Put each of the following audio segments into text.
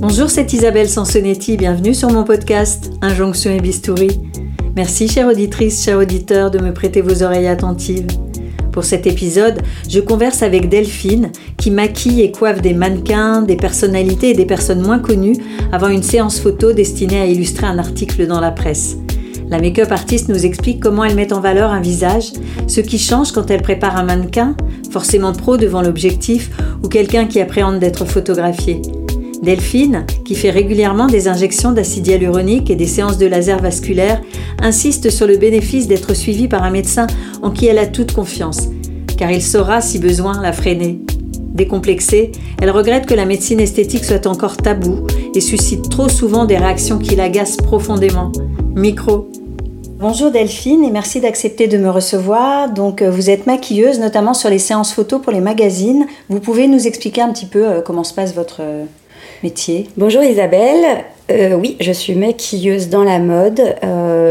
Bonjour, c'est Isabelle Sansonetti, bienvenue sur mon podcast Injonction et Bistouri. Merci, chère auditrice, chers auditeur, de me prêter vos oreilles attentives. Pour cet épisode, je converse avec Delphine, qui maquille et coiffe des mannequins, des personnalités et des personnes moins connues avant une séance photo destinée à illustrer un article dans la presse. La make-up artiste nous explique comment elle met en valeur un visage, ce qui change quand elle prépare un mannequin, forcément pro devant l'objectif, ou quelqu'un qui appréhende d'être photographié. Delphine, qui fait régulièrement des injections d'acide hyaluronique et des séances de laser vasculaire, insiste sur le bénéfice d'être suivie par un médecin en qui elle a toute confiance, car il saura, si besoin, la freiner. Décomplexée, elle regrette que la médecine esthétique soit encore tabou et suscite trop souvent des réactions qui l'agacent profondément. Micro. Bonjour Delphine et merci d'accepter de me recevoir. Donc euh, vous êtes maquilleuse notamment sur les séances photos pour les magazines. Vous pouvez nous expliquer un petit peu euh, comment se passe votre euh, métier? Bonjour Isabelle. Oui, je suis maquilleuse dans la mode,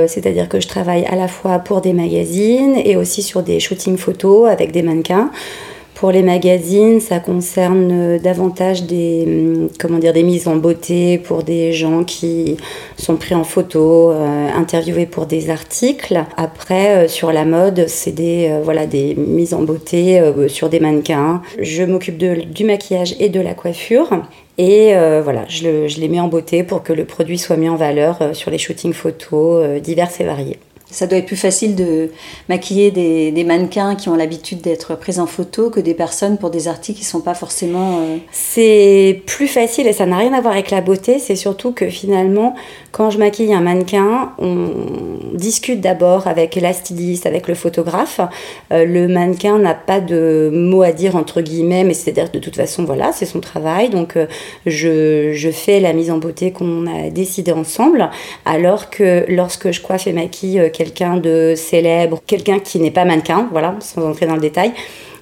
c'est-à-dire que je travaille à la fois pour des magazines et aussi sur des shootings photos avec des mannequins. Pour les magazines, ça concerne davantage des, hum, comment dire, mises en beauté pour des gens qui sont pris en photo, euh, interviewés pour des articles. Après, sur la mode, c'est des, voilà, des mises en beauté sur des mannequins. Je m'occupe du maquillage et de la coiffure. Et euh, voilà, je, les mets en beauté pour que le produit soit mis en valeur euh, sur les shootings photos euh, divers et variés. Ça doit être plus facile de maquiller des, mannequins qui ont l'habitude d'être pris en photo que des personnes pour des articles qui ne sont pas forcément... Euh... C'est plus facile et ça n'a rien à voir avec la beauté. C'est surtout que finalement, quand je maquille un mannequin, on discute d'abord avec la styliste, avec le photographe. Euh, le mannequin n'a pas de mot à dire entre guillemets, mais c'est-à-dire de toute façon, voilà, c'est son travail. Donc euh, je, fais la mise en beauté qu'on a décidé ensemble. Alors que lorsque je coiffe et maquille euh, quelqu'un de célèbre, quelqu'un qui n'est pas mannequin, voilà, sans entrer dans le détail.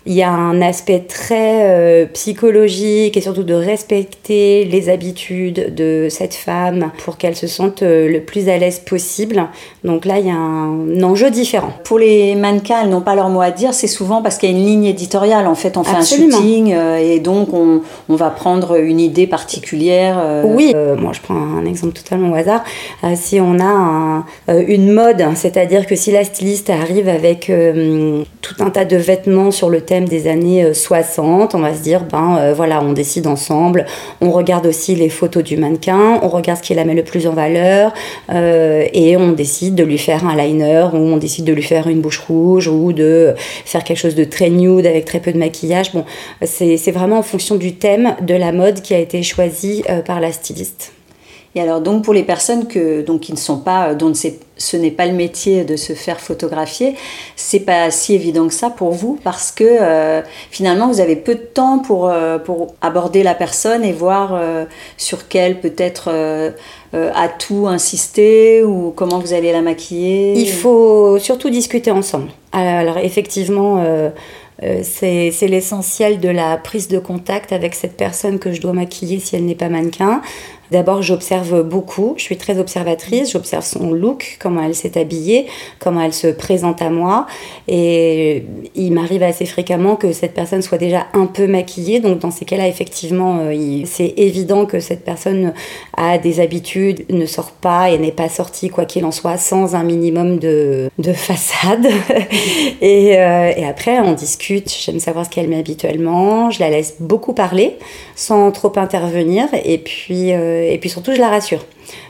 Il y a un aspect très euh, psychologique et surtout de respecter les habitudes de cette femme pour qu'elle se sente euh, le plus à l'aise possible. Donc là, il y a un enjeu différent. Pour les mannequins, elles n'ont pas leur mot à dire. C'est souvent parce qu'il y a une ligne éditoriale. En fait, on fait Absolument. un shooting euh, et donc on, on, va prendre une idée particulière. Oui, moi je prends un exemple totalement au hasard. Si on a un, une mode, c'est-à-dire que si la styliste arrive avec tout un tas de vêtements sur le thème des années euh, 60, on va se dire, ben euh, voilà, on décide ensemble, on regarde aussi les photos du mannequin, on regarde ce qui la met le plus en valeur, euh, et on décide de lui faire un liner, ou on décide de lui faire une bouche rouge, ou de faire quelque chose de très nude avec très peu de maquillage. Bon, c'est vraiment en fonction du thème de la mode qui a été choisi euh, par la styliste. Et alors donc pour les personnes que donc qui ne sont pas dont ce n'est pas le métier de se faire photographier, c'est pas si évident que ça pour vous parce que euh, finalement vous avez peu de temps pour euh, pour aborder la personne et voir euh, sur quel peut-être atout insister ou comment vous allez la maquiller. Il faut surtout discuter ensemble. Alors effectivement. C'est l'essentiel de la prise de contact avec cette personne que je dois maquiller si elle n'est pas mannequin. D'abord, j'observe beaucoup, je suis très observatrice, j'observe son look, comment elle s'est habillée, comment elle se présente à moi. Et il m'arrive assez fréquemment que cette personne soit déjà un peu maquillée. Donc, dans ces cas-là, effectivement, euh, c'est évident que cette personne a des habitudes, ne sort pas et n'est pas sortie, quoi qu'il en soit, sans un minimum de, de façade. et, euh, et après, on discute, j'aime savoir ce qu'elle met habituellement, je la laisse beaucoup parler sans trop intervenir. Et puis, euh, et puis surtout, je la rassure.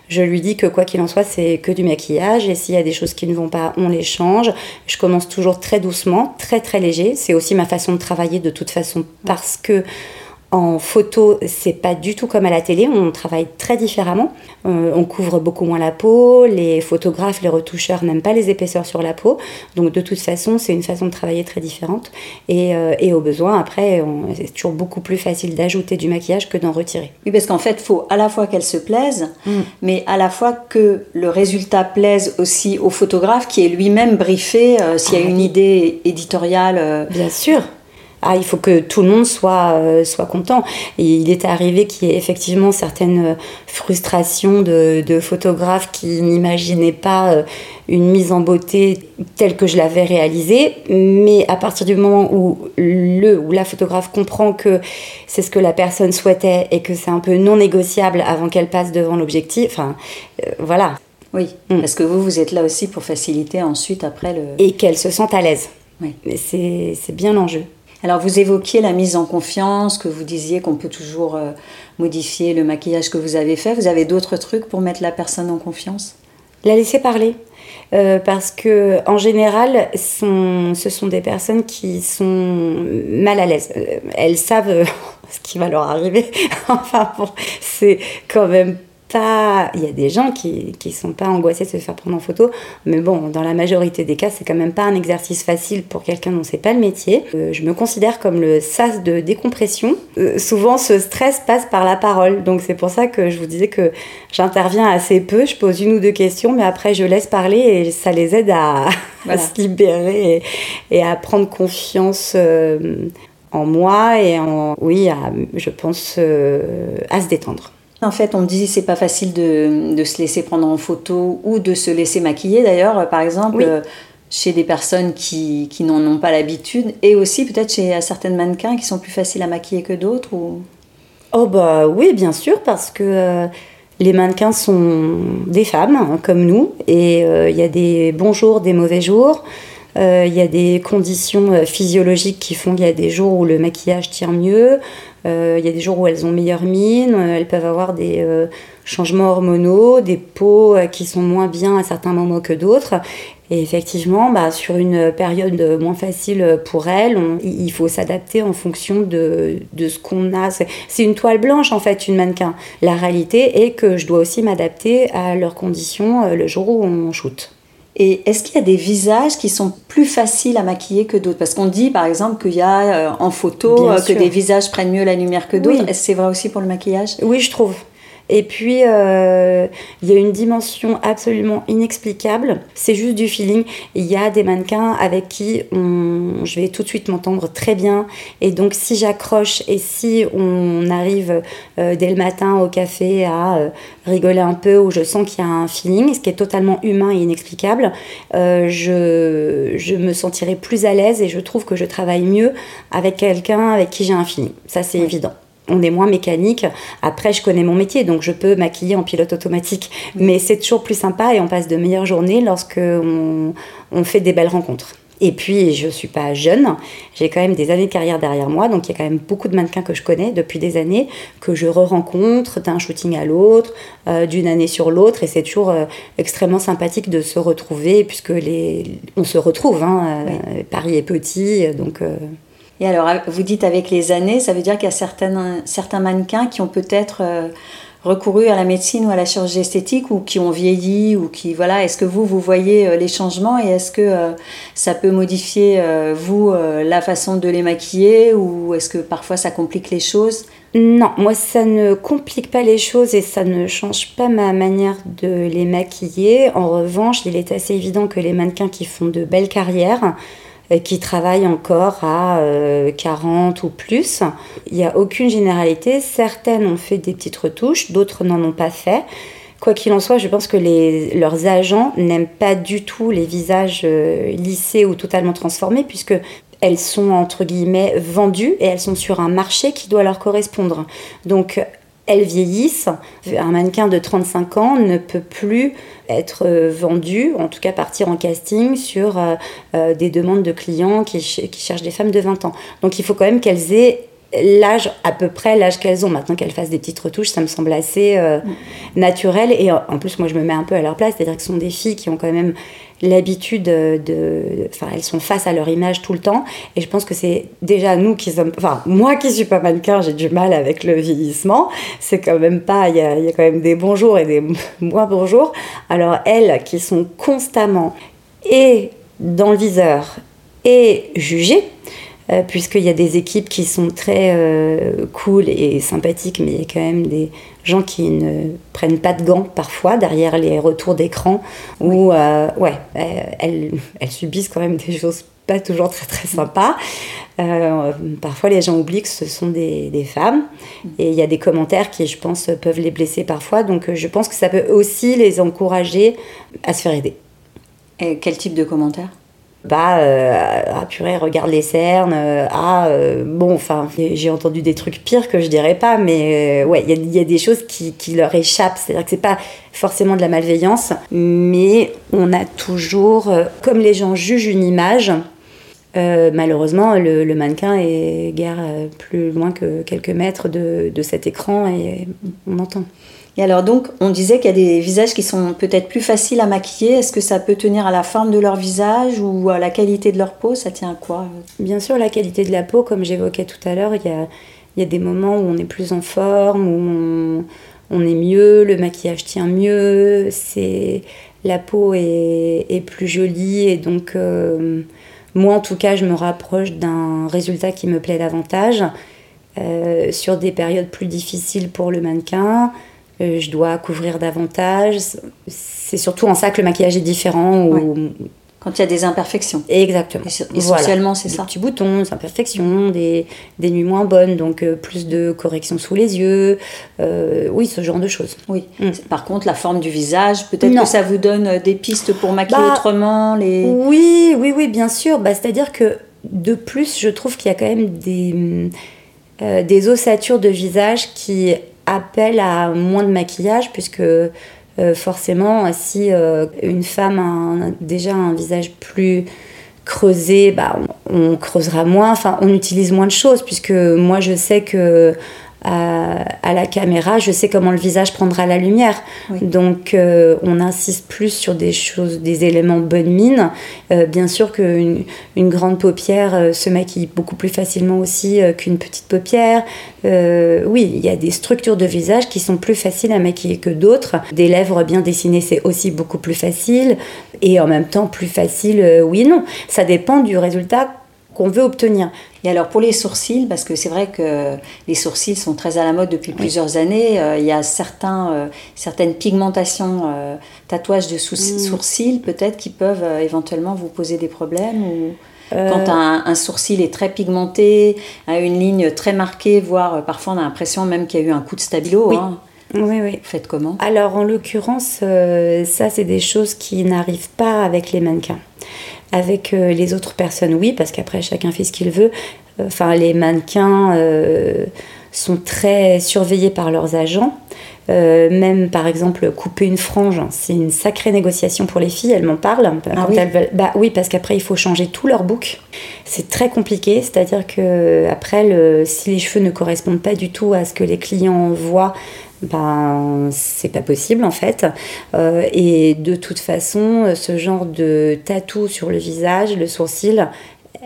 Je lui dis que quoi qu'il en soit, c'est que du maquillage et s'il y a des choses qui ne vont pas, on les change. Je commence toujours très doucement, très très léger. C'est aussi ma façon de travailler de toute façon parce que en photo, c'est pas du tout comme à la télé, on travaille très différemment. Euh, on couvre beaucoup moins la peau, les photographes, les retoucheurs n'aiment pas les épaisseurs sur la peau. Donc de toute façon, c'est une façon de travailler très différente. Et, euh, et au besoin, après, c'est toujours beaucoup plus facile d'ajouter du maquillage que d'en retirer. Oui, parce qu'en fait, il faut à la fois qu'elle se plaise, mm. mais à la fois que le résultat plaise aussi au photographe qui est lui-même briefé euh, s'il y a une idée éditoriale. Bien sûr. Ah, il faut que tout le monde soit, euh, soit content. Et il est arrivé qu'il y ait effectivement certaines frustrations de, de photographes qui n'imaginaient pas euh, une mise en beauté telle que je l'avais réalisée. Mais à partir du moment où le ou la photographe comprend que c'est ce que la personne souhaitait et que c'est un peu non négociable avant qu'elle passe devant l'objectif, enfin, euh, voilà. Oui, mm. parce que vous, vous êtes là aussi pour faciliter ensuite après le... Et qu'elle se sente à l'aise. Oui. C'est bien l'enjeu. Alors vous évoquiez la mise en confiance, que vous disiez qu'on peut toujours euh, modifier le maquillage que vous avez fait. Vous avez d'autres trucs pour mettre la personne en confiance? La laisser parler. Euh, parce que en général, ce sont des personnes qui sont mal à l'aise. Euh, elles savent ce qui va leur arriver. enfin bon, c'est quand même il y a des gens qui ne sont pas angoissés de se faire prendre en photo, mais bon, dans la majorité des cas, c'est quand même pas un exercice facile pour quelqu'un dont c'est pas le métier. Euh, je me considère comme le sas de décompression. Euh, souvent, ce stress passe par la parole, donc c'est pour ça que je vous disais que j'interviens assez peu. Je pose une ou deux questions, mais après, je laisse parler et ça les aide à, se libérer et, à prendre confiance. Euh, en moi et en oui je pense à se détendre. En fait, on me dit c'est pas facile de, de, se laisser prendre en photo ou de se laisser maquiller. D'ailleurs, par exemple, chez des personnes qui, qui n'en ont pas l'habitude et aussi peut-être chez certaines mannequins qui sont plus faciles à maquiller que d'autres ou... Oh bah oui, bien sûr, parce que euh, les mannequins sont des femmes hein, comme nous et euh, il y a des bons jours, des mauvais jours. Euh, il y a des conditions physiologiques qui font qu'il y a des jours où le maquillage tire mieux, euh, il y a des jours où elles ont meilleure mine, euh, elles peuvent avoir des euh, changements hormonaux, des peaux qui sont moins bien à certains moments que d'autres. Et effectivement, bah, sur une période moins facile pour elles, il faut s'adapter en fonction de, de ce qu'on a. C'est une toile blanche, en fait, une mannequin. La réalité est que je dois aussi m'adapter à leurs conditions le jour où on shoot. Et est-ce qu'il y a des visages qui sont plus faciles à maquiller que d'autres? Parce qu'on dit par exemple qu'il y a euh, en photo euh, que des visages prennent mieux la lumière que d'autres. Est-ce que c'est vrai aussi pour le maquillage? Oui, je trouve. Et puis, euh, il y a une dimension absolument inexplicable. C'est juste du feeling. Il y a des mannequins avec qui on, je vais tout de suite m'entendre très bien. Et donc, si j'accroche et si on arrive euh, dès le matin au café à euh, rigoler un peu, ou je sens qu'il y a un feeling, ce qui est totalement humain et inexplicable, je, je me sentirai plus à l'aise et je trouve que je travaille mieux avec quelqu'un avec qui j'ai un feeling. Ça, c'est évident on est moins mécanique. Après, je connais mon métier, donc je peux maquiller en pilote automatique. Mais c'est toujours plus sympa et on passe de meilleures journées lorsque on, fait des belles rencontres. Et puis, je ne suis pas jeune, j'ai quand même des années de carrière derrière moi, donc il y a quand même beaucoup de mannequins que je connais depuis des années, que je re-rencontre d'un shooting à l'autre, euh, d'une année sur l'autre, et c'est toujours euh, extrêmement sympathique de se retrouver, puisque les... on se retrouve, hein, euh, Paris est petit, donc... Et alors, vous dites avec les années, ça veut dire qu'il y a certains, certains mannequins qui ont peut-être euh, recouru à la médecine ou à la chirurgie esthétique ou qui ont vieilli ou qui, voilà, est-ce que vous, vous voyez euh, les changements et est-ce que euh, ça peut modifier, vous, la façon de les maquiller ou est-ce que parfois ça complique les choses? Non, moi ça ne complique pas les choses et ça ne change pas ma manière de les maquiller. En revanche, il est assez évident que les mannequins qui font de belles carrières, qui travaillent encore à 40 euh, ou plus. Il n'y a aucune généralité. Certaines ont fait des petites retouches, d'autres n'en ont pas fait. Quoi qu'il en soit, je pense que leurs agents n'aiment pas du tout les visages euh, lissés ou totalement transformés, puisque elles sont entre guillemets vendues et elles sont sur un marché qui doit leur correspondre. Donc elles vieillissent. Un mannequin de 35 ans ne peut plus être euh, vendu, en tout cas partir en casting sur euh, euh, des demandes de clients qui, cherchent des femmes de 20 ans. Donc il faut quand même qu'elles aient l'âge à peu près l'âge qu'elles ont maintenant qu'elles fassent des petites retouches ça me semble assez mm. naturel et en plus moi je me mets un peu à leur place c'est-à-dire que ce sont des filles qui ont quand même l'habitude de, Enfin, elles sont face à leur image tout le temps. Et je pense que c'est déjà nous qui sommes. Enfin, moi qui suis pas mannequin, j'ai du mal avec le vieillissement. C'est quand même pas. Il y a, y a, quand même des bons jours et des moins bons jours. Alors, elles qui sont constamment et dans le viseur et jugées. Euh, puisqu'il y a des équipes qui sont très euh, cool et sympathiques, mais il y a quand même des gens qui ne prennent pas de gants parfois derrière les retours d'écran, où ouais, elles, elles subissent quand même des choses pas toujours très très sympas. parfois, les gens oublient que ce sont des, des femmes et il y a des commentaires qui, je pense, peuvent les blesser parfois. Donc, je pense que ça peut aussi les encourager à se faire aider. Et quel type de commentaires? Bah euh, ah purée regarde les cernes euh, ah euh, bon enfin j'ai entendu des trucs pires que je dirais pas mais ouais il y, a des choses qui, qui leur échappent c'est à dire que c'est pas forcément de la malveillance mais on a toujours comme les gens jugent une image malheureusement, le, mannequin est guère plus loin que quelques mètres de cet écran et on entend. Et alors donc, on disait qu'il y a des visages qui sont peut-être plus faciles à maquiller. Est-ce que ça peut tenir à la forme de leur visage ou à la qualité de leur peau? Ça tient à quoi? Bien sûr, la qualité de la peau, comme j'évoquais tout à l'heure, il y a, des moments où on est plus en forme, où on, est mieux, le maquillage tient mieux, c'est la peau est, est, plus jolie et donc euh, moi en tout cas je me rapproche d'un résultat qui me plaît davantage. Euh, sur des périodes plus difficiles pour le mannequin, euh, je dois couvrir davantage. C'est surtout en ça que le maquillage est différent. Ou... Quand il y a des imperfections. Exactement. Essentiellement, c'est ça. Des petits boutons, des imperfections, des, des nuits moins bonnes, donc euh, plus de corrections sous les yeux. Euh, oui, ce genre de choses. Oui. Mm. Par contre, la forme du visage, peut-être que ça vous donne des pistes pour maquiller bah, autrement les... Oui, oui, oui, bien sûr. Bah, C'est-à-dire que de plus, je trouve qu'il y a quand même des, des ossatures de visage qui appel à moins de maquillage puisque euh, forcément si euh, une femme a déjà un visage plus creusé, bah, on, on, creusera moins, enfin on utilise moins de choses puisque moi je sais que à, la caméra, je sais comment le visage prendra la lumière. Donc euh, on insiste plus sur des choses, des éléments bonne mine. Euh, bien sûr qu'une une grande paupière euh, se maquille beaucoup plus facilement aussi qu'une petite paupière. oui, il y a des structures de visage qui sont plus faciles à maquiller que d'autres. Des lèvres bien dessinées, c'est aussi beaucoup plus facile. Et en même temps, plus facile, oui, non. Ça dépend du résultat qu'on veut obtenir. Et alors pour les sourcils, parce que c'est vrai que les sourcils sont très à la mode depuis plusieurs années, euh, il y a certains, euh, certaines pigmentations, euh, tatouages de mm. sourcils peut-être qui peuvent éventuellement vous poser des problèmes ou... Quand un, sourcil est très pigmenté, a une ligne très marquée, voire parfois on a l'impression même qu'il y a eu un coup de stabilo. Oui. Hein. Oui, oui. Faites comment? Alors en l'occurrence, ça c'est des choses qui n'arrivent pas avec les mannequins. Avec euh, les autres personnes, oui, parce qu'après chacun fait ce qu'il veut. Euh, enfin, les mannequins euh, sont très surveillés par leurs agents. même par exemple couper une frange, c'est une sacrée négociation pour les filles, elles m'en parlent. Ah oui. elles veulent... bah, oui, parce qu'après il faut changer tout leur bouc. C'est très compliqué, c'est-à-dire que après, le... si les cheveux ne correspondent pas du tout à ce que les clients voient, ben c'est pas possible en fait. Euh, et de toute façon, ce genre de tatou sur le visage, le sourcil,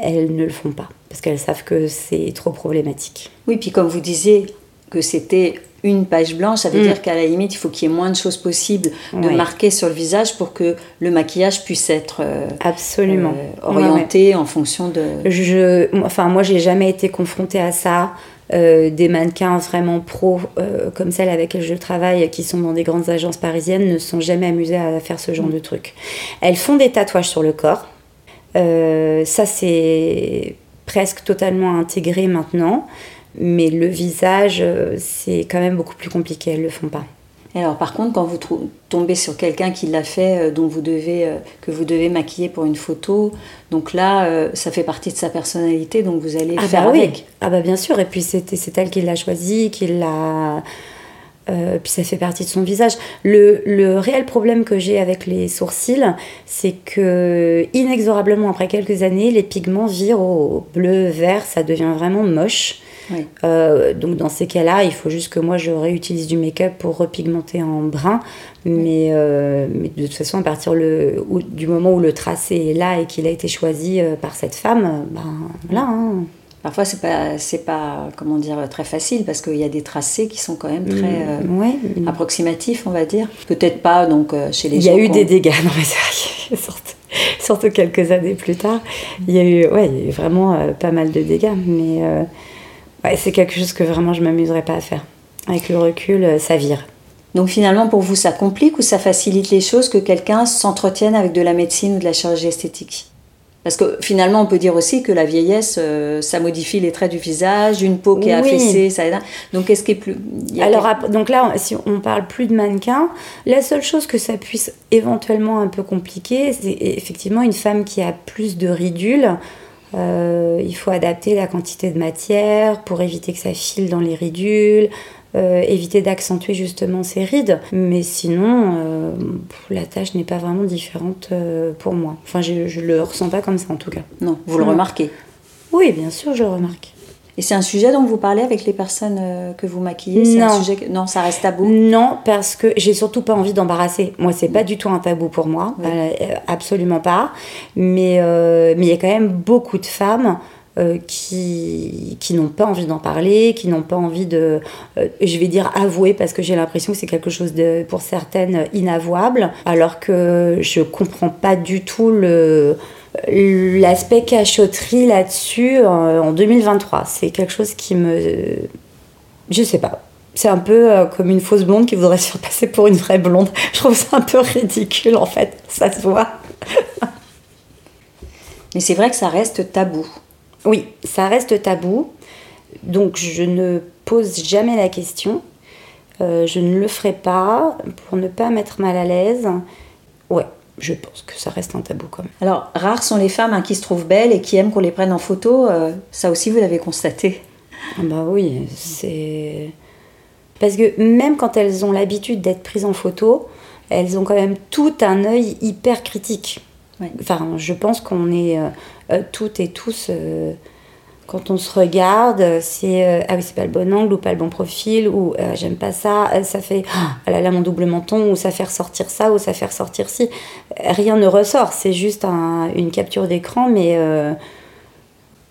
elles ne le font pas parce qu'elles savent que c'est trop problématique. Oui, puis comme vous disiez que c'était une page blanche, ça veut mm. dire qu'à la limite, il faut qu'il y ait moins de choses possibles de marquer sur le visage pour que le maquillage puisse être euh, absolument euh, orienté en fonction de. Je, enfin, moi, j'ai jamais été confrontée à ça. Euh, des mannequins vraiment pros euh, comme celles avec lesquelles je travaille, qui sont dans des grandes agences parisiennes, ne sont jamais amusées à faire ce genre mm. de truc. Elles font des tatouages sur le corps. Euh, ça, c'est presque totalement intégré maintenant. Mais le visage, c'est quand même beaucoup plus compliqué. Elles ne le font pas alors par contre, quand vous tombez sur quelqu'un qui l'a fait, euh, dont vous devez, euh, que vous devez maquiller pour une photo, donc là, euh, ça fait partie de sa personnalité, donc vous allez ah faire bah avec. Ah bah bien sûr, et puis c'est elle qui l'a choisi, qui l'a... puis ça fait partie de son visage. Le, le réel problème que j'ai avec les sourcils, c'est que inexorablement après quelques années, les pigments virent au bleu, vert, ça devient vraiment moche. Euh, donc dans ces cas-là, il faut juste que moi je réutilise du make-up pour repigmenter en brun. Mais, euh, mais de toute façon, à partir le, du moment où le tracé est là et qu'il a été choisi euh, par cette femme, ben voilà. Hein. Parfois, c'est pas, c'est pas, comment dire, très facile parce qu'il y a des tracés qui sont quand même très mm, approximatifs, on va dire. Peut-être pas donc chez les. Il y a eu des dégâts, non mais c'est surtout quelques années plus tard. Il y a eu, ouais, il y a eu vraiment pas mal de dégâts, mais ouais, c'est quelque chose que vraiment je m'amuserais pas à faire. Avec le recul, ça vire. Donc finalement, pour vous, ça complique ou ça facilite les choses que quelqu'un s'entretienne avec de la médecine ou de la chirurgie esthétique? Parce que finalement, on peut dire aussi que la vieillesse, euh, ça modifie les traits du visage, une peau qui est affaissée, ça aide. Donc, qu'est-ce qui est plus. Alors, donc là, si on parle plus de mannequin, la seule chose que ça puisse éventuellement un peu compliquer, c'est effectivement une femme qui a plus de ridules. Euh, il faut adapter la quantité de matière pour éviter que ça file dans les ridules. Euh, éviter d'accentuer justement ces rides. Mais sinon, euh, la tâche n'est pas vraiment différente pour moi. Enfin, je, ne le ressens pas comme ça en tout cas. Non, vous le remarquez Oui, bien sûr, je le remarque. Et c'est un sujet dont vous parlez avec les personnes que vous maquillez? Non. Un sujet Non, ça reste tabou? Non, parce que j'ai surtout pas envie d'embarrasser. Moi, c'est pas du tout un tabou pour moi, absolument pas. Mais mais il y a quand même beaucoup de femmes euh, qui, qui n'ont pas envie d'en parler, qui n'ont pas envie de, euh, je vais dire avouer, parce que j'ai l'impression que c'est quelque chose de, pour certaines, inavouable, alors que je comprends pas du tout le l'aspect cachotterie là-dessus en, 2023. C'est quelque chose qui me... Je sais pas. C'est un peu euh, comme une fausse blonde qui voudrait se faire passer pour une vraie blonde. Je trouve ça un peu ridicule en fait, ça se voit. Mais c'est vrai que ça reste tabou. Oui, ça reste tabou. Donc je ne pose jamais la question. Euh, je ne le ferai pas pour ne pas mettre mal à l'aise. Ouais, je pense que ça reste un tabou quand même. Alors, rares sont les femmes hein, qui se trouvent belles et qui aiment qu'on les prenne en photo. Euh, ça aussi, vous l'avez constaté. Ah bah oui, c'est. Parce que même quand elles ont l'habitude d'être prises en photo, elles ont quand même tout un œil hyper critique. Enfin, je pense qu'on est euh, toutes et tous, euh, quand on se regarde, c'est euh, ah oui, c'est pas le bon angle ou pas le bon profil, ou j'aime pas ça, ça fait ah là là mon double menton, ou ça fait ressortir ça, ou ça fait ressortir ci. Rien ne ressort, c'est juste une capture d'écran, mais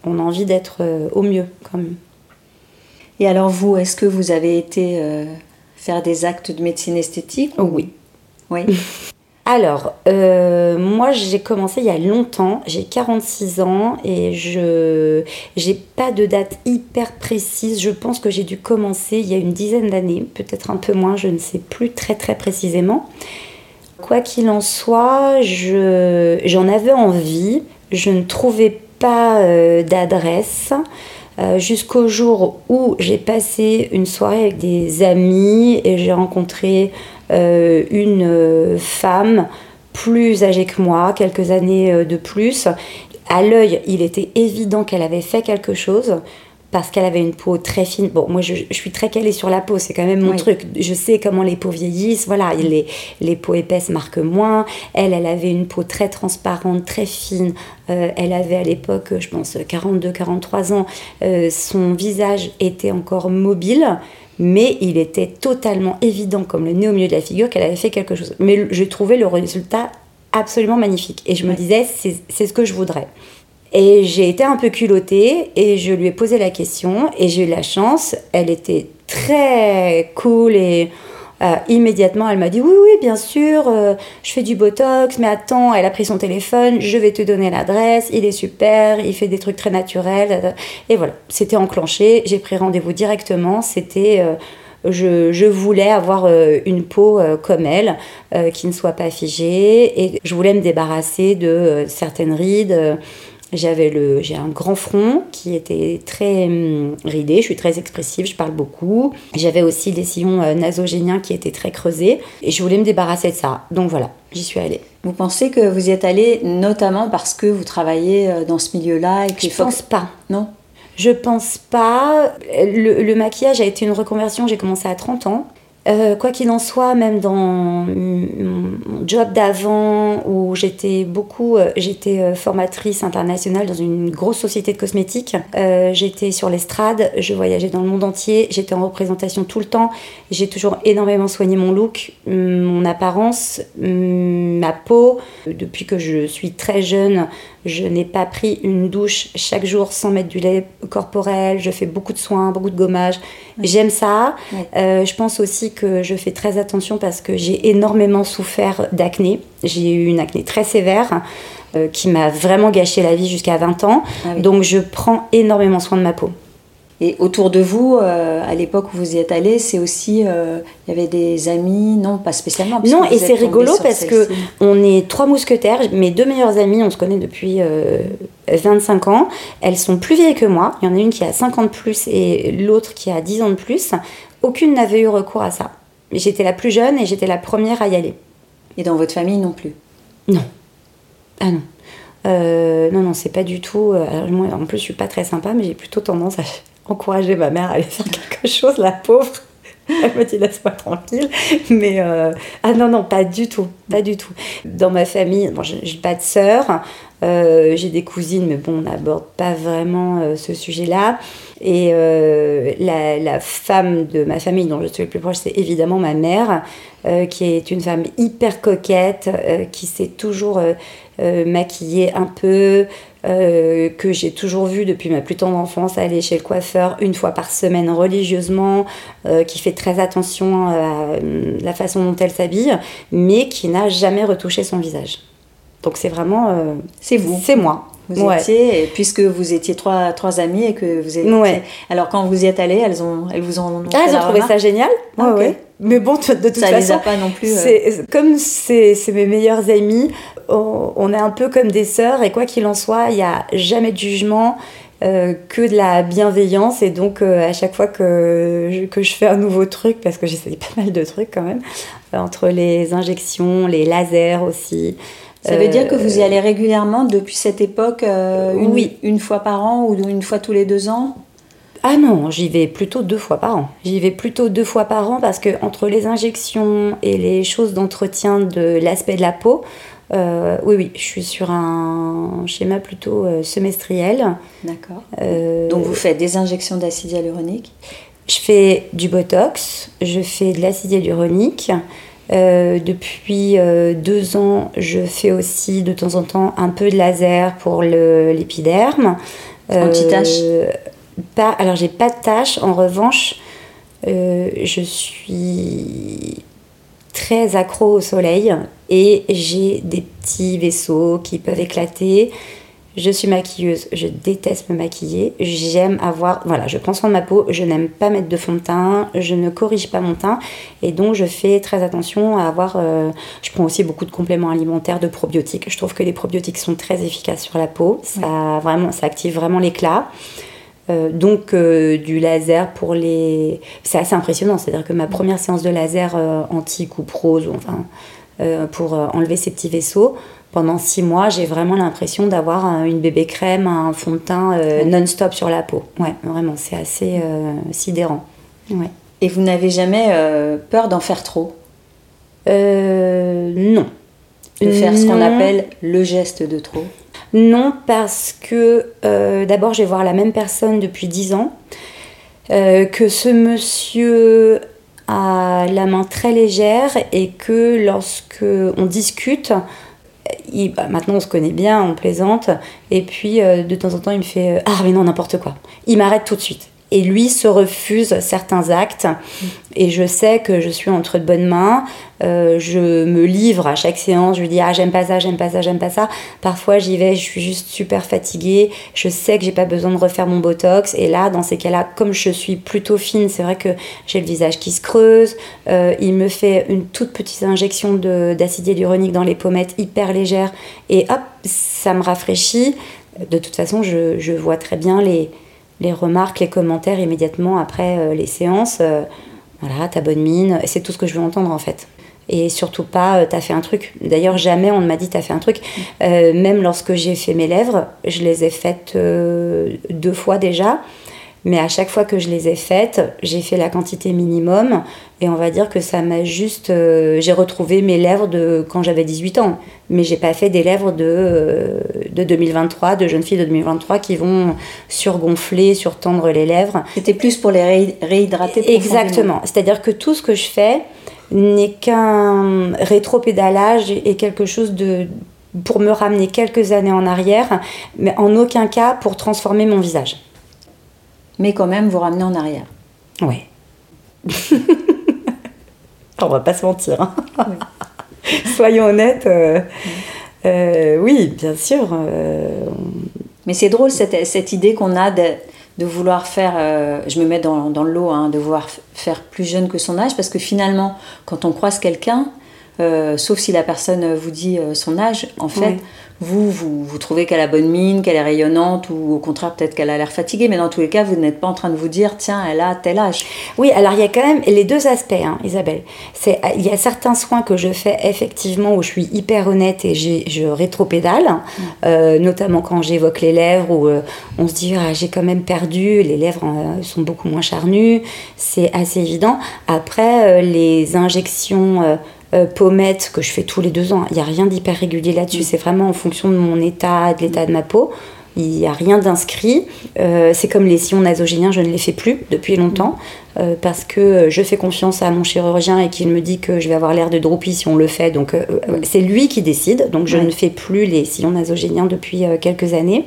on a envie d'être au mieux quand même. Et alors vous, est-ce que vous avez été faire des actes de médecine esthétique Oui. Oui. Alors, euh, moi j'ai commencé il y a longtemps, j'ai 46 ans et je j'ai pas de date hyper précise. Je pense que j'ai dû commencer il y a une dizaine d'années, peut-être un peu moins, je ne sais plus très très précisément. Quoi qu'il en soit, j'en avais envie, je ne trouvais pas euh, d'adresse. Euh, jusqu'au jour où j'ai passé une soirée avec des amis et j'ai rencontré une euh, femme plus âgée que moi, quelques années de plus. À l'œil, il était évident qu'elle avait fait quelque chose parce qu'elle avait une peau très fine. Bon, moi, je, suis très calée sur la peau, c'est quand même mon truc. Je sais comment les peaux vieillissent. Voilà, les, les peaux épaisses marquent moins. Elle, elle avait une peau très transparente, très fine. Euh, elle avait à l'époque, je pense, 42-43 ans. Euh, son visage était encore mobile. Mais il était totalement évident, comme le nez au milieu de la figure, qu'elle avait fait quelque chose. Mais je trouvais le résultat absolument magnifique. Et je me disais, c'est ce que je voudrais. Et j'ai été un peu culottée et je lui ai posé la question et j'ai eu la chance. Elle était très cool et euh, immédiatement elle m'a dit oui oui bien sûr euh, je fais du botox mais attends elle a pris son téléphone je vais te donner l'adresse il est super il fait des trucs très naturels et voilà c'était enclenché j'ai pris rendez-vous directement c'était euh, je, je, voulais avoir une peau comme elle, qui ne soit pas figée, et je voulais me débarrasser de certaines rides j'avais le, j'ai un grand front qui était très hum, ridé. Je suis très expressive, je parle beaucoup. J'avais aussi des sillons euh, nasogéniens qui étaient très creusés. Et je voulais me débarrasser de ça. Donc voilà, j'y suis allée. Vous pensez que vous y êtes allée notamment parce que vous travaillez euh, dans ce milieu-là et que Je pense pas. Non Je pense pas. Le, le maquillage a été une reconversion. J'ai commencé à 30 ans. Euh, quoi qu'il en soit, même dans mon job d'avant, où j'étais beaucoup, euh, j'étais euh, formatrice internationale dans une grosse société de cosmétiques, j'étais sur l'estrade, je voyageais dans le monde entier, j'étais en représentation tout le temps, j'ai toujours énormément soigné mon look, mon apparence, ma peau. Depuis que je suis très jeune, Je n'ai pas pris une douche chaque jour sans mettre du lait corporel. Je fais beaucoup de soins, beaucoup de gommage. J'aime ça. Euh, je pense aussi que je fais très attention parce que j'ai énormément souffert d'acné. J'ai eu une acné très sévère. Euh, qui m'a vraiment gâché la vie jusqu'à 20 ans. Ah Donc je prends énormément soin de ma peau. Et autour de vous, euh, à l'époque où vous y êtes allé, c'est aussi, euh, il y avait des amis, non, pas spécialement. Non, et c'est rigolo parce que on est trois mousquetaires. Mes deux meilleures amies, on se connaît depuis 25 ans. Elles sont plus vieilles que moi. Il y en a une qui a 50 de plus et l'autre qui a 10 ans de plus. Aucune n'avait eu recours à ça. J'étais la plus jeune et j'étais la première à y aller. Et dans votre famille non plus? Non. Ah non. Euh, non, non, c'est pas du tout. moi, en plus, je suis pas très sympa, mais j'ai plutôt tendance à encourager ma mère à aller faire quelque chose, la pauvre. Elle me dit laisse-moi tranquille. Mais euh, ah non, non, pas du tout. Pas du tout. Dans ma famille, bon, j'ai pas de sœur. Euh, j'ai des cousines, mais bon, on n'aborde pas vraiment euh, ce sujet-là. Et la, la, femme de ma famille dont je suis le plus proche, c'est évidemment ma mère, qui est une femme hyper coquette, qui s'est toujours maquillée un peu, euh, que j'ai toujours vu depuis ma plus tendre enfance aller chez le coiffeur une fois par semaine religieusement, euh, qui fait très attention à euh, la façon dont elle s'habille, mais qui n'a jamais retouché son visage. Donc c'est vraiment... c'est vous. C'est moi. Vous étiez, puisque vous étiez trois, trois amies et que vous étiez. Ouais. Alors quand vous y êtes allées, elles, ont, elles vous ont. Ah, elles ont trouvé ça génial. Ah, ouais, Mais bon, de, toute ça façon. les a pas non plus. Comme c'est mes meilleures amies, on, est un peu comme des sœurs et quoi qu'il en soit, il n'y a jamais de jugement. Euh, que de la bienveillance et donc euh, à chaque fois que je, que je fais un nouveau truc parce que j'essaye pas mal de trucs quand même entre les injections les lasers aussi ça veut dire que vous y allez régulièrement depuis cette époque euh, une, oui. une fois par an ou une fois tous les deux ans? Ah non, j'y vais plutôt deux fois par an. J'y vais plutôt deux fois par an parce que entre les injections et les choses d'entretien de l'aspect de la peau, euh, oui, oui, je suis sur un schéma plutôt euh, semestriel. D'accord. Donc vous faites des injections d'acide hyaluronique? Je fais du Botox, je fais de l'acide hyaluronique. Euh, depuis euh, deux ans, je fais aussi de temps en temps un peu de laser pour l'épiderme. Euh, Anti-tache? pas, Alors, j'ai pas de tache. En revanche, je suis très accro au soleil et j'ai des petits vaisseaux qui peuvent éclater. Je suis maquilleuse, je déteste me maquiller, j'aime avoir, voilà, je prends soin de ma peau, je n'aime pas mettre de fond de teint, je ne corrige pas mon teint et donc je fais très attention à avoir, euh, je prends aussi beaucoup de compléments alimentaires, de probiotiques. Je trouve que les probiotiques sont très efficaces sur la peau, ça, vraiment, ça active vraiment l'éclat. Euh, donc euh, du laser pour les... C'est assez impressionnant, c'est-à-dire que ma première séance de laser anti-coupe rose, enfin, pour enlever ces petits vaisseaux, pendant six mois, j'ai vraiment l'impression d'avoir une bébé crème, un fond de teint euh, non-stop sur la peau. Ouais, vraiment, c'est assez euh, sidérant. Ouais. Et vous n'avez jamais euh, peur d'en faire trop? Non. De faire ce qu'on appelle le geste de trop? Non, parce que d'abord, je vais voir la même personne depuis dix ans, que ce monsieur a la main très légère et que lorsque on discute, bah, maintenant on se connaît bien, on plaisante, et puis euh, de temps en temps il me fait euh, Ah, mais non, n'importe quoi. Il m'arrête tout de suite. Et lui se refuse certains actes, et je sais que je suis entre de bonnes mains. Euh, je me livre à chaque séance, je lui dis Ah, j'aime pas ça, j'aime pas ça, j'aime pas ça. Parfois j'y vais, je suis juste super fatiguée, je sais que j'ai pas besoin de refaire mon botox, et là, dans ces cas-là, comme je suis plutôt fine, c'est vrai que j'ai le visage qui se creuse. il me fait une toute petite injection d'acide hyaluronique dans les pommettes, hyper légère, et hop, ça me rafraîchit. De toute façon, je, je vois très bien les, les remarques, les commentaires immédiatement après euh, les séances. Euh, voilà, ta bonne mine, c'est tout ce que je veux entendre en fait. Et surtout pas, euh, t'as fait un truc. D'ailleurs, jamais on ne m'a dit t'as fait un truc. même lorsque j'ai fait mes lèvres, je les ai faites deux fois déjà. Mais à chaque fois que je les ai faites, j'ai fait la quantité minimum. Et on va dire que ça m'a juste. J'ai retrouvé mes lèvres de quand j'avais 18 ans. Mais j'ai pas fait des lèvres de, de 2023, de jeunes filles de 2023 qui vont surgonfler, surtendre les lèvres. C'était plus pour les réhydrater Exactement. C'est-à-dire que tout ce que je fais n'est qu'un rétropédalage et quelque chose de pour me ramener quelques années en arrière, mais en aucun cas pour transformer mon visage. Mais quand même, vous ramener en arrière. Ouais. On va pas se mentir. hein. Soyons honnêtes. euh, euh, oui, bien sûr. euh, Mais c'est drôle cette, cette idée qu'on a de, de vouloir faire, euh, je me mets dans, dans le lot, hein, de vouloir faire plus jeune que son âge, parce que finalement, quand on croise quelqu'un, euh, sauf si la personne vous dit son âge, en fait, Oui. Vous, vous, vous trouvez qu'elle a bonne mine, qu'elle est rayonnante, ou au contraire, peut-être qu'elle a l'air fatiguée, mais dans tous les cas, vous n'êtes pas en train de vous dire, tiens, elle a tel âge. Oui, alors il y a quand même les deux aspects, hein, Isabelle. C'est, il y a certains soins que je fais effectivement où je suis hyper honnête et je rétropédale, euh, notamment quand j'évoque les lèvres où euh, on se dit ah, j'ai quand même perdu, les lèvres euh, sont beaucoup moins charnues, c'est assez évident. Après, euh, les injections euh, pommettes que je fais tous les deux ans, il n'y a rien d'hyper régulier là-dessus, c'est vraiment en fonction de mon état, de l'état de ma peau. Il n'y a rien d'inscrit. Euh, c'est comme les sillons nasogéniens, je ne les fais plus depuis longtemps euh, parce que je fais confiance à mon chirurgien et qu'il me dit que je vais avoir l'air de droopy si on le fait. Donc euh, euh, c'est lui qui décide. Donc je Ouais. ne fais plus les sillons nasogéniens depuis quelques années.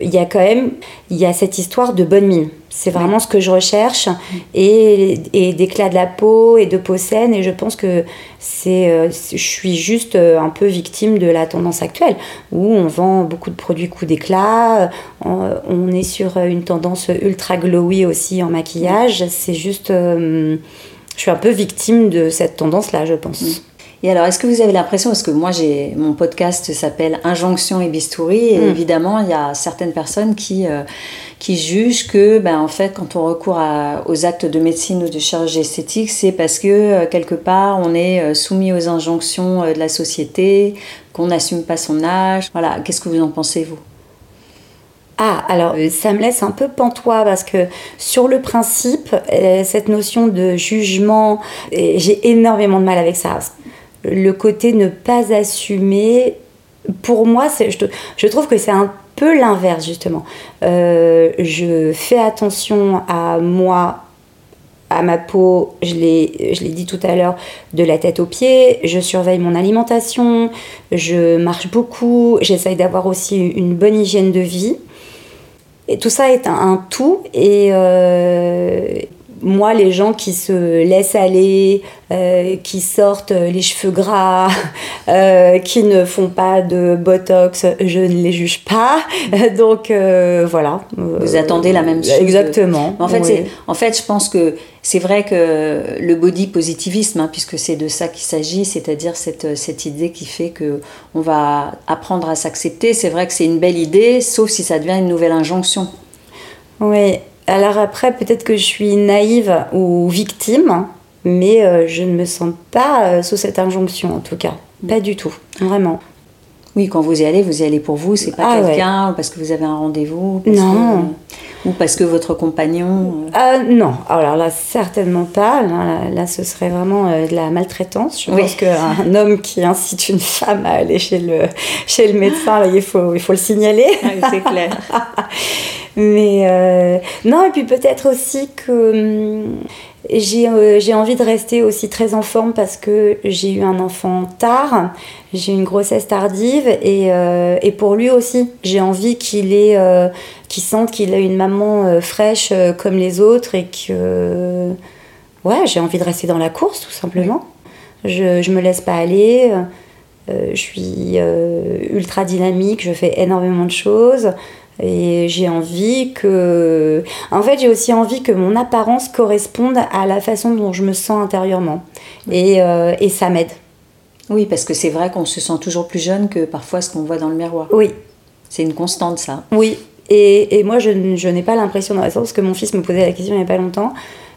Il y a quand même il y a cette histoire de bonne mine. C'est vraiment ce que je recherche et, et d'éclat de la peau et de peau saine. Et je pense que c'est, euh, je suis juste euh, un peu victime de la tendance actuelle où on vend beaucoup de produits coup d'éclat. On, on est sur une tendance ultra glowy aussi en maquillage. C'est juste, euh, je suis un peu victime de cette tendance-là, je pense. Et alors, est-ce que vous avez l'impression, parce que moi, j'ai mon podcast s'appelle Injonction et Bistouri, et Mm. évidemment, il y a certaines personnes qui, euh, qui jugent que, ben, en fait, quand on recourt à- aux actes de médecine ou de chirurgie esthétique, c'est parce que, euh, quelque part, on est euh, soumis aux injonctions de la société, qu'on n'assume pas son âge. Voilà, qu'est-ce que vous en pensez, vous? Ah, alors ça me laisse un peu pantois parce que sur le principe, cette notion de jugement, j'ai énormément de mal avec ça. Le côté ne pas assumer, pour moi, je, je trouve que c'est un peu l'inverse justement. Euh, je fais attention à moi à ma peau, je l'ai, dit tout à l'heure, de la tête aux pieds, je surveille mon alimentation, je marche beaucoup, j'essaye d'avoir aussi une bonne hygiène de vie. Et tout ça est un, un tout. Et euh, moi, les gens qui se laissent aller, euh, qui sortent les cheveux gras, euh, qui ne font pas de botox, je ne les juge pas. Donc euh, voilà. Vous attendez la même chose. Exactement. En fait, oui. c'est, en fait, je pense que c'est vrai que le body positivisme, hein, puisque c'est de ça qu'il s'agit, c'est-à-dire cette, cette idée qui fait que on va apprendre à s'accepter, c'est vrai que c'est une belle idée, sauf si ça devient une nouvelle injonction. Oui, alors après, peut-être que je suis naïve ou victime, mais euh, je ne me sens pas euh, sous cette injonction en tout cas. Pas du tout, vraiment. Oui, quand vous y allez, vous y allez pour vous, c'est pas Ah quelqu'un, ou parce que vous avez un rendez-vous, Non. que- ou parce que votre compagnon. euh, Ah non, alors là, certainement pas. Là, ce serait vraiment euh, de la maltraitance. Je Oui. pense qu'un homme qui incite une femme à aller chez le, chez le médecin, là, il, faut, il faut le signaler. c'est clair. Mais euh, non, et puis peut-être aussi que hum, j'ai euh, j'ai envie de rester aussi très en forme parce que j'ai eu un enfant tard, j'ai eu une grossesse tardive et, euh, et pour lui aussi, j'ai envie qu'il ait, euh, qu'il sente qu'il a une maman fraîche comme les autres et que ouais, j'ai envie de rester dans la course tout simplement. Je, je me laisse pas aller. je suis ultra dynamique, je fais énormément de choses. Et j'ai envie que. En fait, j'ai aussi envie que mon apparence corresponde à la façon dont je me sens intérieurement. Et, euh, et ça m'aide. Oui, parce que c'est vrai qu'on se sent toujours plus jeune que parfois ce qu'on voit dans le miroir. Oui, C'est une constante, ça. oui. Et, et moi, je, je n'ai pas l'impression dans la parce que mon fils me posait la question il n'y a pas longtemps.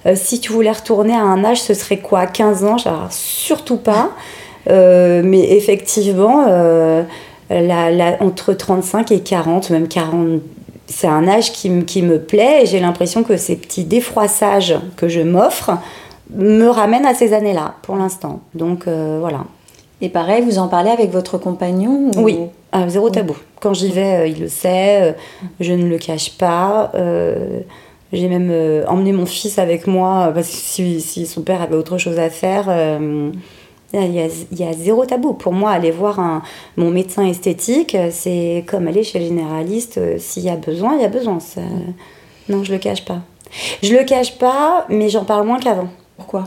euh, si tu voulais retourner à un âge, ce serait quoi? 15 ans? Alors, surtout pas. Euh, mais effectivement, la- la- entre 35 et 40, même 40, c'est un âge qui, m- qui me plaît et j'ai l'impression que ces petits défroissages que je m'offre me ramènent à ces années-là pour l'instant. Donc euh, voilà. Et pareil, vous en parlez avec votre compagnon ou- Oui, ah, zéro tabou. Quand j'y vais, euh, il le sait, euh, je ne le cache pas. euh, J'ai même euh, emmené mon fils avec moi euh, parce que si, si son père avait autre chose à faire, euh, Il y, a, il y, a, zéro tabou. Pour moi, aller voir un, mon médecin esthétique, c'est comme aller chez le généraliste. S'il y a besoin, il y a besoin. Ça... Non, je le cache pas. Je le cache pas, mais j'en parle moins qu'avant. Pourquoi?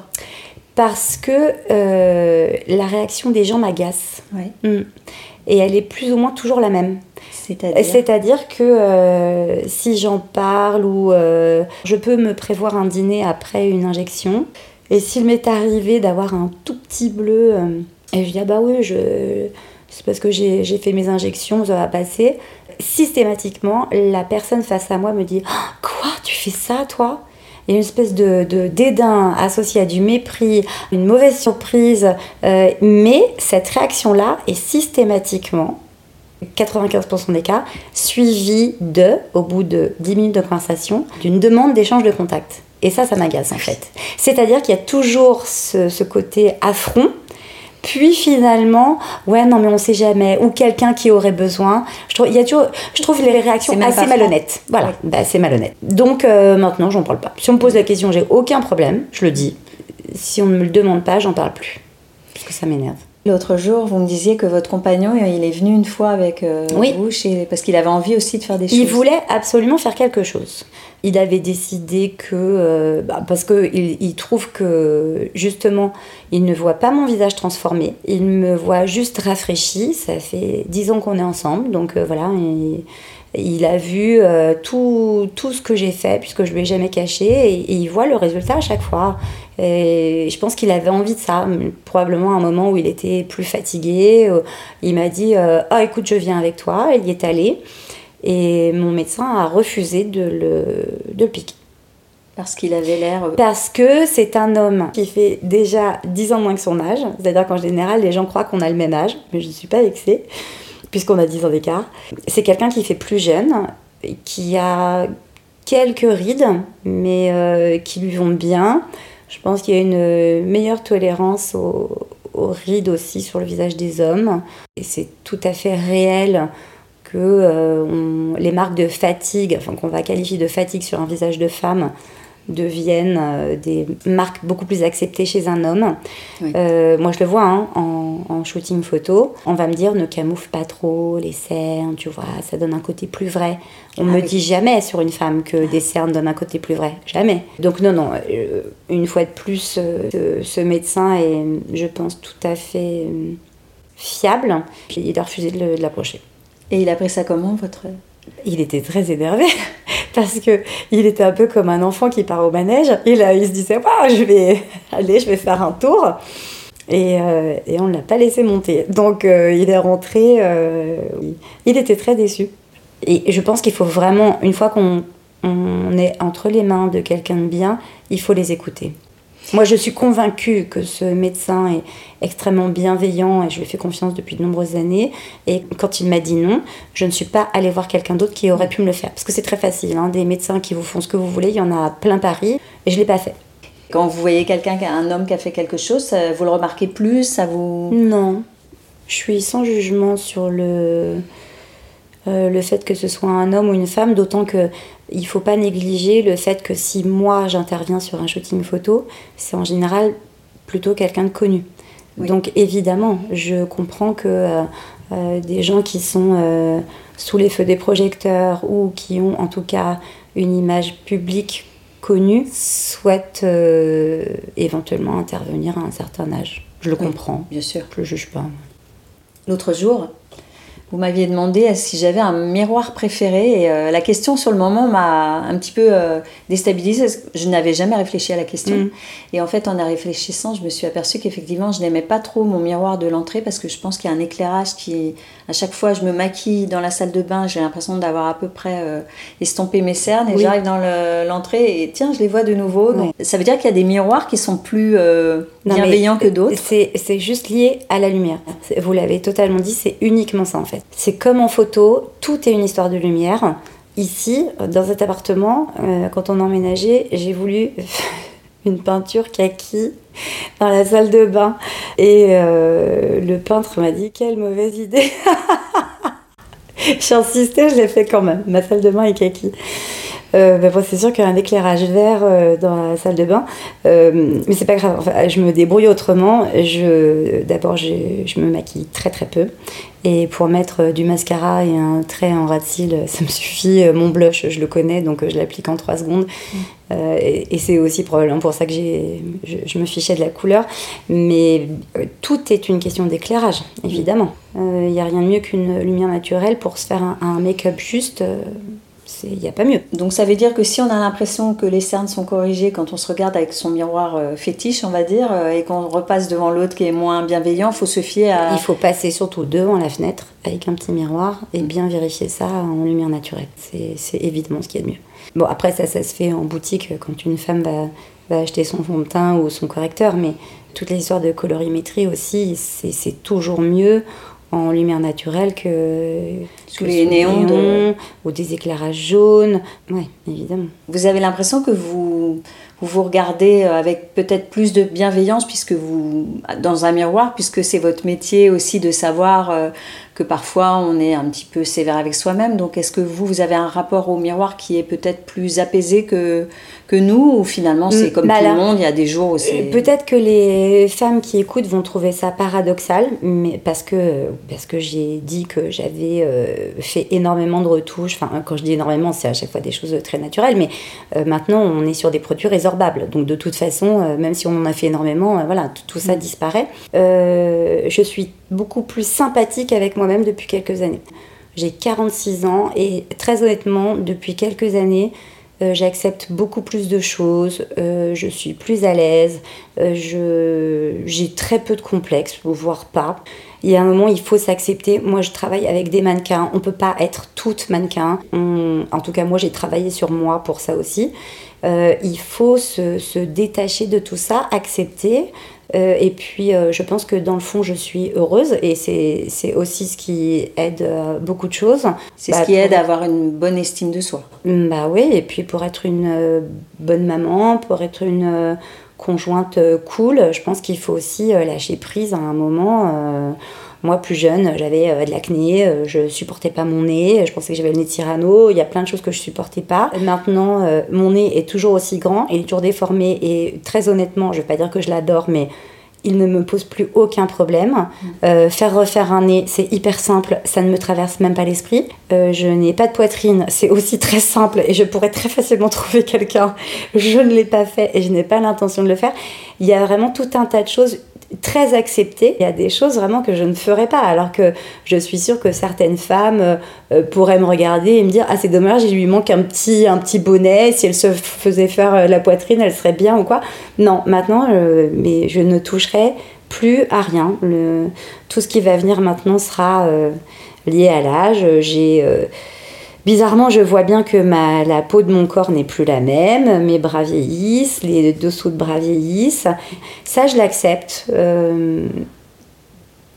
Parce que euh, la réaction des gens m'agace. Ouais. Mm. Et elle est plus ou moins toujours la même. C'est-à-dire? C'est-à-dire que euh, si j'en parle ou euh, je peux me prévoir un dîner après une injection, et s'il m'est arrivé d'avoir un tout petit bleu, euh, et je dis ah bah oui, c'est parce que j'ai fait mes injections, ça va passer. Systématiquement, la personne face à moi me dit Ah, Quoi Tu fais ça toi? Il y a une espèce de, de dédain associé à du mépris, une mauvaise surprise, euh, mais cette réaction-là est systématiquement 95% des cas, suivie de, au bout de 10 minutes de conversation, d'une demande d'échange de contact. Et ça, ça m'agace en fait. C'est-à-dire qu'il y a toujours ce, ce côté affront puis finalement, ouais, non, mais on sait jamais, ou quelqu'un qui aurait besoin. Je trouve, il y a toujours, je trouve les réactions assez malhonnêtes. Voilà, bah, c'est malhonnête. Donc euh, maintenant, j'en parle pas. Si on me pose la question, j'ai aucun problème, je le dis. Si on ne me le demande pas, j'en parle plus. Parce que ça m'énerve. L'autre jour, vous me disiez que votre compagnon, il est venu une fois avec euh, oui. vous, chez... parce qu'il avait envie aussi de faire des choses. Il voulait absolument faire quelque chose. Il avait décidé que, euh, bah, parce qu'il il trouve que justement, il ne voit pas mon visage transformé, il me voit juste rafraîchi. Ça fait dix ans qu'on est ensemble, donc euh, voilà. Il, il a vu euh, tout, tout, ce que j'ai fait, puisque je ne lui ai jamais caché, et, et, il voit le résultat à chaque fois. Et je pense qu'il avait envie de ça, probablement à un moment où il était plus fatigué. Il m'a dit Ah, écoute, je viens avec toi. Il y est allé. Et mon médecin a refusé de le, de le piquer. Parce qu'il avait l'air. Parce que c'est un homme qui fait déjà 10 ans moins que son âge. C'est-à-dire qu'en général, les gens croient qu'on a le même âge, mais je ne suis pas vexée puisqu'on a 10 ans d'écart. C'est quelqu'un qui fait plus jeune, qui a quelques rides, mais euh, qui lui vont bien. Je pense qu'il y a une meilleure tolérance aux, rides aussi sur le visage des hommes. Et c'est tout à fait réel que euh, les marques de fatigue, enfin qu'on va qualifier de fatigue sur un visage de femme, deviennent euh, des marques beaucoup plus acceptées chez un homme. Oui. Euh, moi, je le vois hein, en, en, shooting photo. On va me dire ne camoufle pas trop les cernes, tu vois, ça donne un côté plus vrai. On ah, me oui. dit jamais sur une femme que des cernes donnent un côté plus vrai. Jamais. Donc, non, non, euh, une fois de plus, ce, ce, médecin est, je pense, tout à fait fiable. Il a refusé de l'approcher. Et il a pris ça comment, votre il était très énervé parce que il était un peu comme un enfant qui part au manège. Et là, il se disait wow, je vais aller, je vais faire un tour. Et, euh, et on ne l'a pas laissé monter. Donc euh, il est rentré, euh, il était très déçu. Et je pense qu'il faut vraiment, une fois qu'on on est entre les mains de quelqu'un de bien, il faut les écouter. Moi, je suis convaincue que ce médecin est extrêmement bienveillant et je lui fais confiance depuis de nombreuses années. Et quand il m'a dit non, je ne suis pas allée voir quelqu'un d'autre qui aurait pu me le faire. Parce que c'est très facile, hein, des médecins qui vous font ce que vous voulez, il y en a plein Paris et je ne l'ai pas fait. Quand vous voyez quelqu'un, un homme qui a fait quelque chose, vous le remarquez plus ça vous... Non. Je suis sans jugement sur le, euh, le fait que ce soit un homme ou une femme, d'autant que il ne faut pas négliger le fait que si moi j'interviens sur un shooting photo, c'est en général plutôt quelqu'un de connu. Oui. Donc évidemment, je comprends que euh, euh, des gens qui sont euh, sous les feux des projecteurs ou qui ont en tout cas une image publique connue souhaitent éventuellement intervenir à un certain âge. Je le oui, comprends. Bien sûr. Je ne juge pas. L'autre jour, vous m'aviez demandé si j'avais un miroir préféré et euh, la question sur le moment m'a un petit peu euh, déstabilisée. Je n'avais jamais réfléchi à la question. Mmh. Et en fait, en y réfléchissant, je me suis aperçue qu'effectivement, je n'aimais pas trop mon miroir de l'entrée parce que je pense qu'il y a un éclairage qui, à chaque fois, je me maquille dans la salle de bain, j'ai l'impression d'avoir à peu près euh, estompé mes cernes et oui. j'arrive dans l'entrée le, et tiens, je les vois de nouveau. Donc, ça veut dire qu'il y a des miroirs qui sont plus euh, bienveillants que d'autres. C'est juste lié à la lumière. Vous l'avez totalement dit, c'est uniquement ça en fait. C'est comme en photo, tout est une histoire de lumière. Ici, dans cet appartement, euh, quand on a emménagé, j'ai voulu une peinture kaki dans la salle de bain. Et euh, le peintre m'a dit quelle mauvaise idée. J'ai insisté, je l'ai fait quand même. Ma salle de bain est kaki. Euh, bah, c'est sûr qu'il y a un éclairage vert euh, dans la salle de bain, euh, mais c'est pas grave. Enfin, je me débrouille autrement. Je, d'abord, je, je, me maquille très très peu, et pour mettre du mascara et un trait en ras de cils, ça me suffit. Mon blush, je le connais, donc je l'applique en 3 secondes. Mm. et, et c'est aussi probablement pour ça que j'ai, je, je, me fichais de la couleur. Mais tout est une question d'éclairage, évidemment. Il n'y a rien de mieux qu'une lumière naturelle pour se faire un, un make-up juste il n'y a pas mieux. Donc ça veut dire que si on a l'impression que les cernes sont corrigées quand on se regarde avec son miroir euh, fétiche, on va dire, euh, et qu'on repasse devant l'autre qui est moins bienveillant, il faut se fier à... Il faut passer surtout devant la fenêtre avec un petit miroir et bien vérifier ça en lumière naturelle. C'est évidemment ce qu'il y a de mieux. Bon, après ça, ça se fait en boutique quand une femme va, va acheter son fond de teint ou son correcteur, mais toutes les histoires de colorimétrie aussi, c'est toujours mieux en lumière naturelle que sous les néons, ou des éclairages jaunes. Oui, évidemment. Vous avez l'impression que vous, vous regardez avec peut-être plus de bienveillance puisque vous dans un miroir puisque c'est votre métier aussi de savoir euh, que parfois on est un petit peu sévère avec soi-même. Donc est-ce que vous, vous avez un rapport au miroir qui est peut-être plus apaisé que, que nous ou finalement c'est comme bah tout le monde, il y a des jours où c'est... Peut-être que les femmes qui écoutent vont trouver ça paradoxal, mais parce que, parce que j'ai dit que j'avais euh, fait énormément de retouches. Enfin, quand je dis énormément, c'est à chaque fois des choses très naturelles, mais euh, maintenant on est sur des produits résorbables. Donc de toute façon, euh, même si on en a fait énormément, voilà, tout, ça mm. disparaît. je suis beaucoup plus sympathique avec moi-même depuis quelques années. J'ai 46 ans et très honnêtement, depuis quelques années, euh, j'accepte beaucoup plus de choses, euh, je suis plus à l'aise, euh, j'ai très peu de complexes, voire pas. Il y a un moment, il faut s'accepter. Moi, je travaille avec des mannequins. On peut pas être toutes mannequins. en tout cas, moi, j'ai travaillé sur moi pour ça aussi. il faut se, détacher de tout ça, accepter. Euh, et puis, euh, je pense que dans le fond, je suis heureuse et c'est aussi ce qui aide euh, beaucoup de choses. C'est ce bah, qui aide à avoir une bonne estime de soi. Bah oui, et puis pour être une bonne maman, pour être une conjointe cool, je pense qu'il faut aussi lâcher prise à un moment. Moi, plus jeune, j'avais de l'acné, je supportais pas mon nez, je pensais que j'avais le nez tyranno, il y a plein de choses que je supportais pas. Maintenant, mon nez est toujours aussi grand, il est toujours déformé et très honnêtement, je vais pas dire que je l'adore, mais il ne me pose plus aucun problème. Mm. Euh, faire refaire un nez, c'est hyper simple, ça ne me traverse même pas l'esprit. Euh, je n'ai pas de poitrine, c'est aussi très simple et je pourrais très facilement trouver quelqu'un. Je ne l'ai pas fait et je n'ai pas l'intention de le faire. Il y a vraiment tout un tas de choses très accepté. Il y a des choses vraiment que je ne ferais pas, alors que je suis sûre que certaines femmes euh, euh, pourraient me regarder et me dire ah c'est dommage, il lui manque un petit un petit bonnet. Si elle se faisait faire euh, la poitrine, elle serait bien ou quoi. Non, maintenant, mais je ne toucherai plus à rien. Tout ce qui va venir maintenant sera lié à l'âge. J'ai Bizarrement, je vois bien que ma, la peau de mon corps n'est plus la même, mes bras vieillissent, les dessous de bras vieillissent. Ça, je l'accepte. Euh,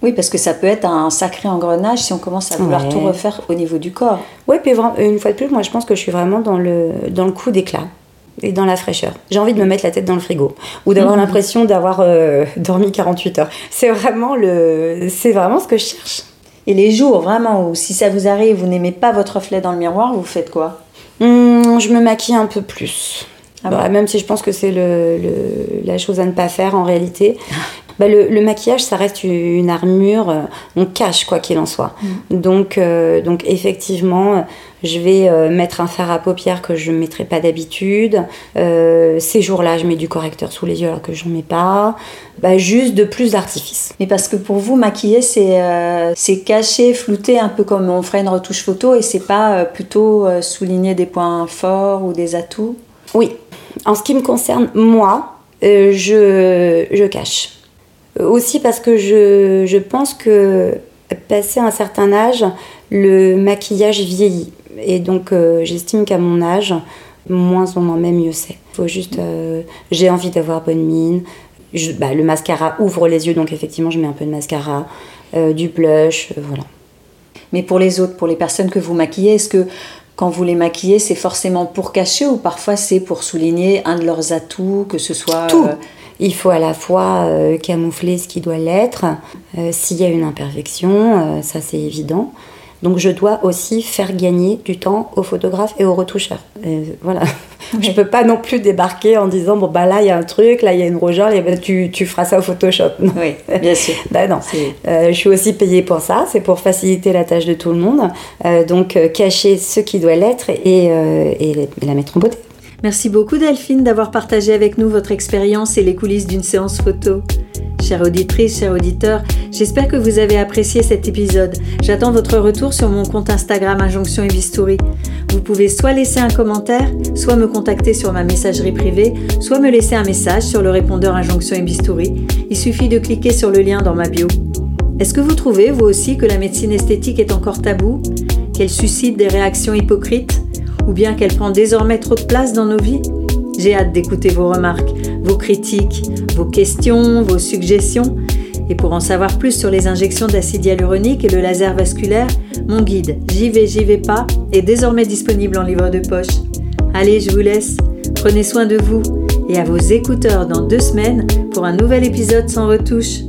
oui, parce que ça peut être un sacré engrenage si on commence à vouloir tout refaire au niveau du corps. Oui, puis une fois de plus, moi je pense que je suis vraiment dans le, dans le coup d'éclat et dans la fraîcheur. J'ai envie de me mettre la tête dans le frigo ou d'avoir mhm. l'impression d'avoir euh, dormi 48 heures. C'est vraiment, le, vraiment ce que je cherche. Et les jours vraiment où si ça vous arrive, vous n'aimez pas votre reflet dans le miroir, vous faites quoi? Hmm, Je me maquille un peu plus. Ah bah, même si je pense que c'est le, la chose à ne pas faire en réalité. Bah, le, maquillage, ça reste une armure, euh, on cache quoi qu'il en soit. Mm. Donc, euh, donc effectivement, je vais euh, mettre un fard à paupières que je ne mettrai pas d'habitude. ces jours-là, je mets du correcteur sous les yeux alors que je n'en mets pas. Bah, juste de plus d'artifice. Mais parce que pour vous, maquiller, c'est c'est cacher, flouter, un peu comme on ferait une retouche photo, et c'est pas plutôt souligner des points forts ou des atouts? Oui. En ce qui me concerne, moi, je, je cache. Aussi parce que je, je pense que passé un certain âge, le maquillage vieillit. Et donc euh, j'estime qu'à mon âge, moins on en met, mieux c'est. Faut juste, euh, j'ai envie d'avoir bonne mine. bah, le mascara ouvre les yeux, donc effectivement je mets un peu de mascara, euh, du blush, voilà. Mais pour les autres, pour les personnes que vous maquillez, est-ce que quand vous les maquillez, c'est forcément pour cacher ou parfois c'est pour souligner un de leurs atouts, que ce soit... Tout il faut à la fois euh, camoufler ce qui doit l'être, euh, s'il y a une imperfection, euh, ça c'est évident. Donc je dois aussi faire gagner du temps aux photographes et aux retoucheurs. voilà. Je peux pas non plus débarquer en disant bon bah là il y a un truc, là il y a une rougeur, tu, tu, feras ça au Photoshop. Oui, bien sûr. bah non. Euh, je suis aussi payée pour ça, c'est pour faciliter la tâche de tout le monde. Euh, donc euh, cacher ce qui doit l'être et, et la mettre en beauté. Merci beaucoup Delphine d'avoir partagé avec nous votre expérience et les coulisses d'une séance photo. Chère auditrice, chers auditeurs, j'espère que vous avez apprécié cet épisode. J'attends votre retour sur mon compte Instagram Injonction et Bistouri. Vous pouvez soit laisser un commentaire, soit me contacter sur ma messagerie privée, soit me laisser un message sur le répondeur Injonction et Bistouri. Il suffit de cliquer sur le lien dans ma bio. Est-ce que vous trouvez, vous aussi, que la médecine esthétique est encore tabou? Qu'elle suscite des réactions hypocrites? Ou bien qu'elle prend désormais trop de place dans nos vies J'ai hâte d'écouter vos remarques, vos critiques, vos questions, vos suggestions. Et pour en savoir plus sur les injections d'acide hyaluronique et le laser vasculaire, mon guide J'y vais, j'y vais pas est désormais disponible en livre de poche. Allez, je vous laisse. Prenez soin de vous et à vos écouteurs dans deux semaines pour un nouvel épisode sans retouche.